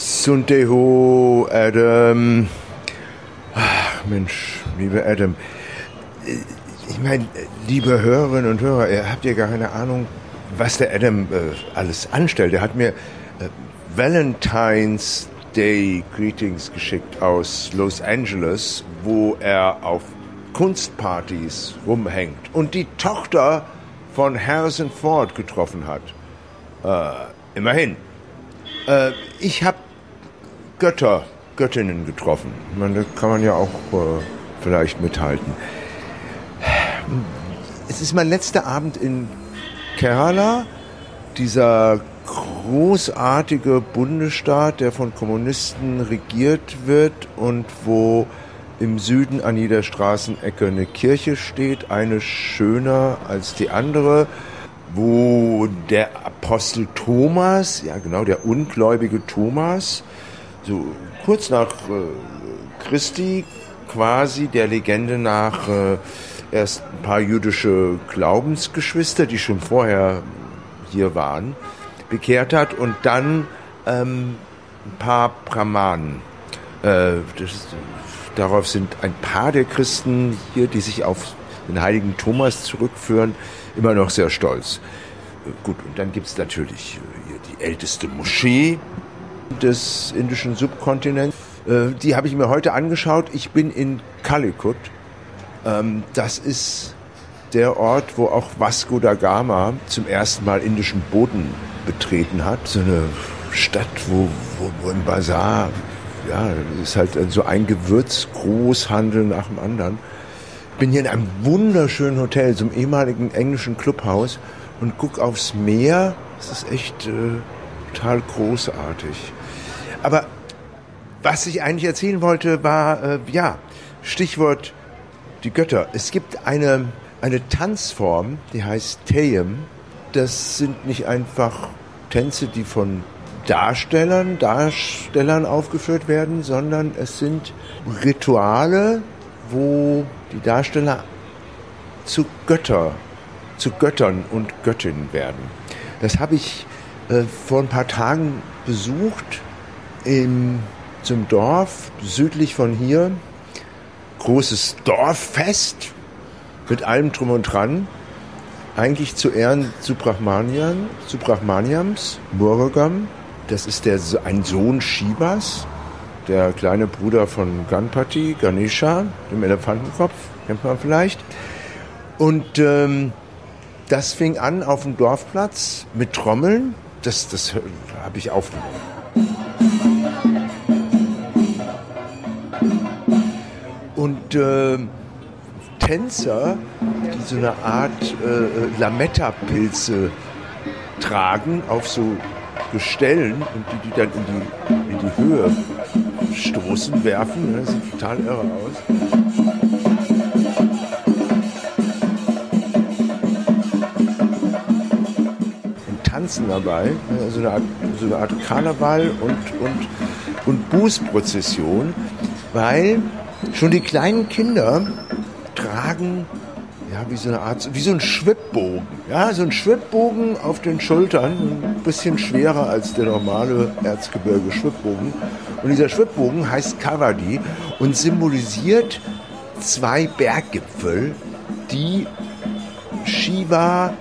Sunteho, Adam. Ach, Mensch, lieber Adam. Ich meine, liebe Hörerinnen und Hörer, ihr habt ja gar keine Ahnung, was der Adam äh, alles anstellt. Er hat mir äh, Valentine's Day Greetings geschickt aus Los Angeles, wo er auf Kunstpartys rumhängt und die Tochter von Harrison Ford getroffen hat. Äh, immerhin. Äh, ich habe Götter, Göttinnen getroffen. Ich meine, da kann man ja auch äh, vielleicht mithalten. Es ist mein letzter Abend in Kerala, dieser großartige Bundesstaat, der von Kommunisten regiert wird und wo im Süden an jeder Straßenecke eine Kirche steht, eine schöner als die andere, wo der Apostel Thomas, ja genau, der ungläubige Thomas, so kurz nach äh, Christi quasi der Legende nach äh, erst ein paar jüdische Glaubensgeschwister, die schon vorher hier waren, bekehrt hat und dann ähm, ein paar Brahmanen. Äh, das, darauf sind ein paar der Christen hier, die sich auf den heiligen Thomas zurückführen, immer noch sehr stolz. Äh, gut, und dann gibt es natürlich hier die älteste Moschee des indischen Subkontinents. Äh, die habe ich mir heute angeschaut. Ich bin in Calicut. Ähm, das ist der Ort, wo auch Vasco da Gama zum ersten Mal indischen Boden betreten hat. So eine Stadt, wo, wo, wo ein Bazar, ja, ist halt so ein Gewürzgroßhandel nach dem anderen. Bin hier in einem wunderschönen Hotel, so einem ehemaligen englischen Clubhaus und guck aufs Meer. Das ist echt äh, total großartig. Aber was ich eigentlich erzählen wollte, war, äh, ja, Stichwort die Götter. Es gibt eine, eine Tanzform, die heißt Teyem. Das sind nicht einfach Tänze, die von Darstellern, Darstellern aufgeführt werden, sondern es sind Rituale, wo die Darsteller zu Götter, zu Göttern und Göttinnen werden. Das habe ich äh, vor ein paar Tagen besucht in zum Dorf südlich von hier. Großes Dorffest mit allem drum und dran. Eigentlich zu Ehren Subrahmanian, Subrahmaniams, Muruggam. Das ist der, ein Sohn Shivas, der kleine Bruder von Ganpati, Ganesha, dem Elefantenkopf, kennt man vielleicht. Und ähm, das fing an auf dem Dorfplatz mit Trommeln. Das, das habe ich aufgenommen. Äh, Tänzer, die so eine Art äh, Lametta-Pilze tragen auf so Gestellen und die die dann in die, in die Höhe stoßen, werfen. Das sieht total irre aus. Und tanzen dabei, so eine Art, so eine Art Karneval und, und, und Bußprozession, weil Schon die kleinen Kinder tragen ja, wie so eine Art, wie so ein Schwibbogen. Ja, so ein Schwibbogen auf den Schultern, ein bisschen schwerer als der normale Erzgebirge-Schwibbogen. Und dieser Schwibbogen heißt Kavadi und symbolisiert zwei Berggipfel, die Shiva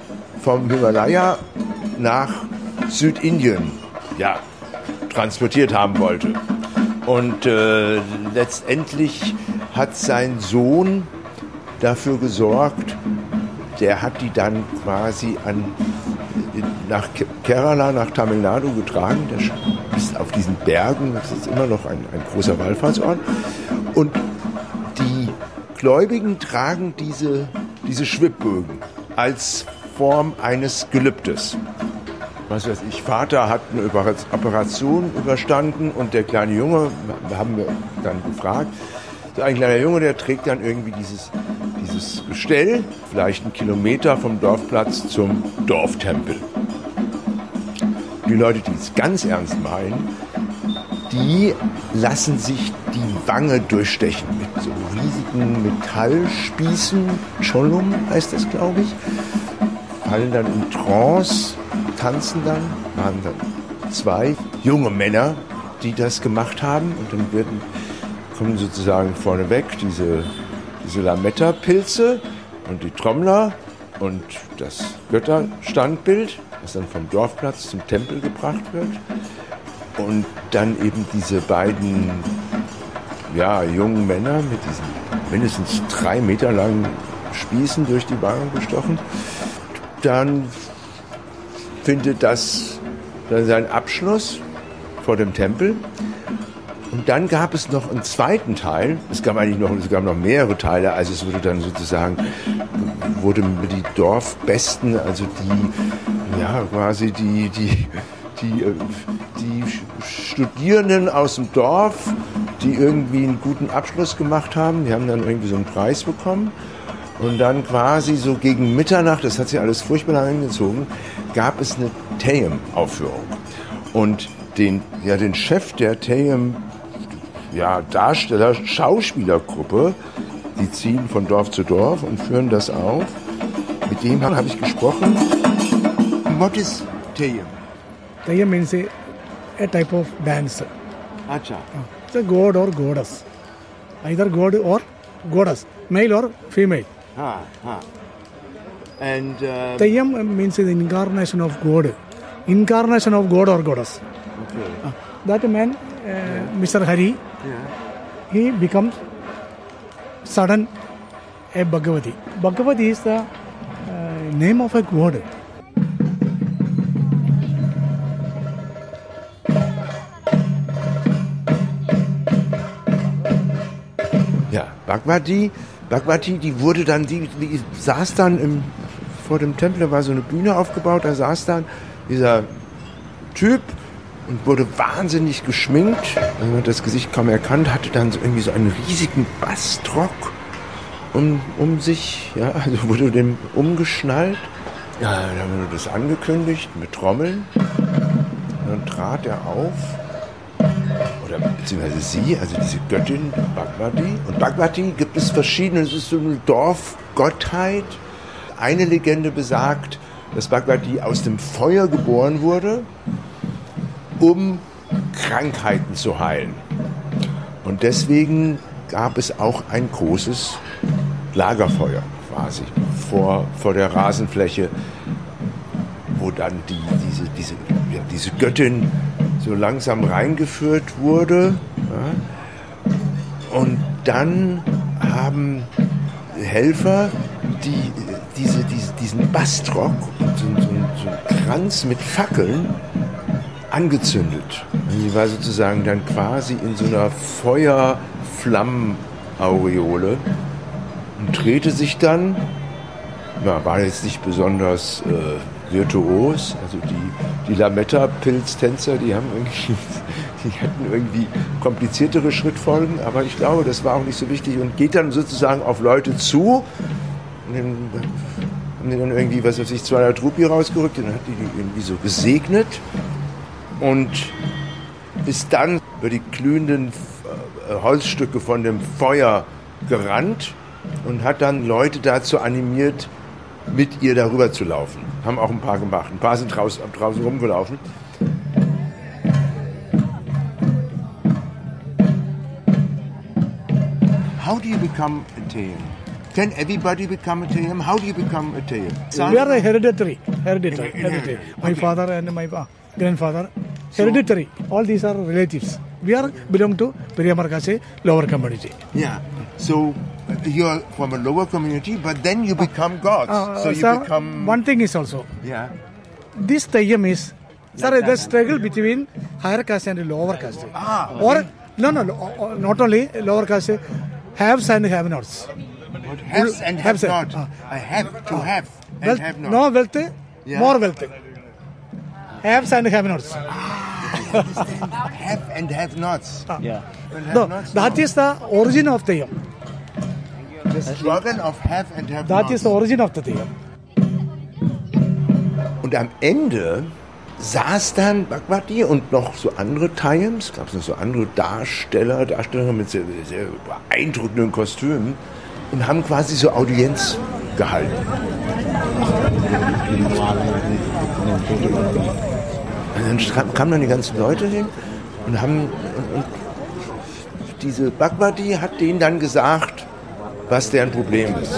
vom Himalaya nach Südindien ja, transportiert haben wollte. Und äh, letztendlich hat sein Sohn dafür gesorgt, der hat die dann quasi an, nach Kerala, nach Tamil Nadu getragen. Der ist auf diesen Bergen, das ist immer noch ein, ein großer Wallfahrtsort. Und die Gläubigen tragen diese, diese Schwibbögen als Form eines Gelübdes was weiß ich, Vater hat eine Operation überstanden und der kleine Junge, haben wir dann gefragt, so ein kleiner Junge, der trägt dann irgendwie dieses, dieses Gestell, vielleicht einen Kilometer vom Dorfplatz zum Dorftempel. Die Leute, die es ganz ernst meinen, die lassen sich die Wange durchstechen mit so riesigen Metallspießen, Cholum heißt das, glaube ich, fallen dann in Trance tanzen dann, waren dann zwei junge Männer, die das gemacht haben. Und dann werden, kommen sozusagen vorneweg diese, diese Lametta-Pilze und die Trommler und das Götterstandbild, das dann vom Dorfplatz zum Tempel gebracht wird. Und dann eben diese beiden ja, jungen Männer mit diesen mindestens drei Meter langen Spießen durch die Wangen gestochen. Dann findet das seinen Abschluss vor dem Tempel. Und dann gab es noch einen zweiten Teil. Es gab eigentlich noch, es gab noch mehrere Teile. Also es wurde dann sozusagen, wurde die Dorfbesten, also die, ja, quasi die, die, die, äh, die Studierenden aus dem Dorf, die irgendwie einen guten Abschluss gemacht haben, die haben dann irgendwie so einen Preis bekommen. Und dann quasi so gegen Mitternacht, das hat sich alles furchtbar lang angezogen, gab es eine Tayem-Aufführung. Und den, ja, den Chef der Tayem ja, Darsteller, Schauspielergruppe, die ziehen von Dorf zu Dorf und führen das auf. Mit dem habe ich gesprochen. What is Tayem? Tayam means a, a type of dance. Acha. It's a god or goddess. Either god or goddess, male or female. And uh, Tayam means the incarnation of God. Incarnation of god or goddess. okay. Uh, that man, uh, yeah. Mr. Hari, yeah. he becomes sudden a Bhagavati. Bhagavati is the uh, name of a god. Ja, Bhagwati, Bhagwati, die wurde dann, die, die saß dann im, vor dem Tempel, da war so eine Bühne aufgebaut, da saß dann dieser Typ und wurde wahnsinnig geschminkt. Man hat das Gesicht kaum erkannt, hatte dann so irgendwie so einen riesigen Bastrock um, um sich, ja, also wurde dem umgeschnallt. Ja, dann wurde das angekündigt mit Trommeln. Und dann trat er auf beziehungsweise sie, also diese Göttin Bhagwati. Und Bhagwati gibt es verschiedene, es ist so eine Dorfgottheit. Eine Legende besagt, dass Bhagwati aus dem Feuer geboren wurde, um Krankheiten zu heilen. Und deswegen gab es auch ein großes Lagerfeuer quasi vor, vor der Rasenfläche, wo dann die, diese, diese, ja, diese Göttin so langsam reingeführt wurde. Ja. Und dann haben Helfer die, diese, diese, diesen Bastrock so, so, so einen Kranz mit Fackeln angezündet. Sie war sozusagen dann quasi in so einer Feuerflammenaureole und drehte sich dann, ja, war jetzt nicht besonders äh, virtuos, also die, die Lametta-Pilztänzer, die haben irgendwie, die hatten irgendwie kompliziertere Schrittfolgen, aber ich glaube, das war auch nicht so wichtig und geht dann sozusagen auf Leute zu und dann haben die dann irgendwie, was weiß ich, 200 Rupi rausgerückt dann hat die die irgendwie so gesegnet und ist dann über die glühenden äh, Holzstücke von dem Feuer gerannt und hat dann Leute dazu animiert, mit ihr darüber zu laufen. Haben auch ein paar gemacht. Ein paar sind draußen, draußen rumgelaufen. How do you become a Tayam? Can everybody become a Tayam? How do you become a Tayam? We are a hereditary. Hereditary. Hereditary. My father and my grandfather. Hereditary. All these are relatives. We are belong to Periyamarkase lower community. Yeah. So you're from a lower community, but then you become gods. Uh, so you sir, become. one thing is also Yeah. this tayyam is sir the struggle between higher caste and lower caste. Ah, Or no no, no uh, not only lower caste haves and have nots. What haves and have Haves not. ah. I have to have and Wealth, have not. no wealth, Yeah. more wealth. Haves and have nots. Have and have nots. Yeah. Have No, nots, that no. is the origin of tayyam. The slogan of have and have That is the origin of the tayyam. Und am Ende saß dann Bhagwati und noch so andere Tayams, gab es noch so andere Darsteller, Darstellerinnen mit sehr, sehr beeindruckenden Kostümen und haben quasi so Audienz gehalten. Und dann kamen dann die ganzen Leute hin und haben und, und diese Bhagwati hat denen dann gesagt, was deren Problem ist.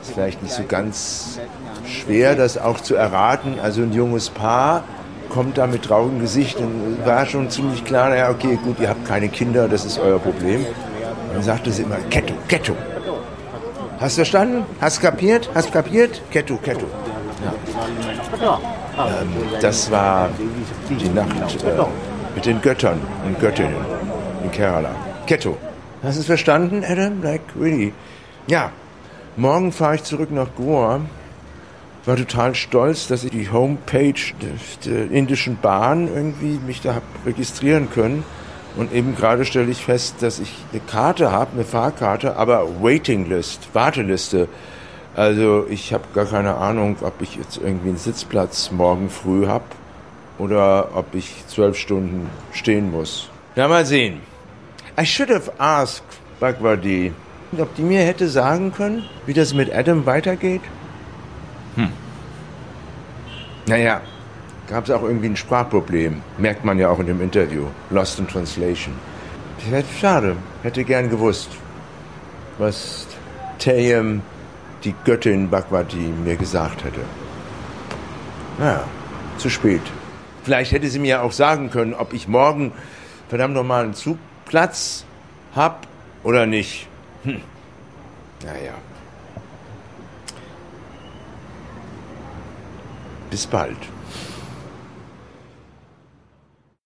Ist vielleicht nicht so ganz schwer, das auch zu erraten. Also ein junges Paar kommt da mit traurigem Gesicht und war schon ziemlich klar, naja, okay, gut, ihr habt keine Kinder, das ist euer Problem. Und dann sagte sie immer, Ketto, Ketto. Hast du verstanden? Hast kapiert? Hast kapiert? Ketto, Ketto. Ja. Ähm, das war die Nacht äh, mit den Göttern und Göttinnen in Kerala. Ketto. Hast du es verstanden, Adam? Like, really? Ja. Morgen fahre ich zurück nach Goa. War total stolz, dass ich die Homepage der indischen Bahn irgendwie mich da registrieren können. Und eben gerade stelle ich fest, dass ich eine Karte habe, eine Fahrkarte, aber Waiting List, Warteliste. Also ich habe gar keine Ahnung, ob ich jetzt irgendwie einen Sitzplatz morgen früh habe oder ob ich zwölf Stunden stehen muss. Ja, mal sehen. I should have asked Bhagwadi, ob die mir hätte sagen können, wie das mit Adam weitergeht. Hm. Naja, gab es auch irgendwie ein Sprachproblem. Merkt man ja auch in dem Interview. Lost in Translation. Schade. Hätte gern gewusst, was Tayem, die Göttin Bhagwati, mir gesagt hätte. Naja, zu spät. Vielleicht hätte sie mir auch sagen können, ob ich morgen verdammt nochmal einen Zugplatz hab oder nicht. Hm. Naja. Bis bald.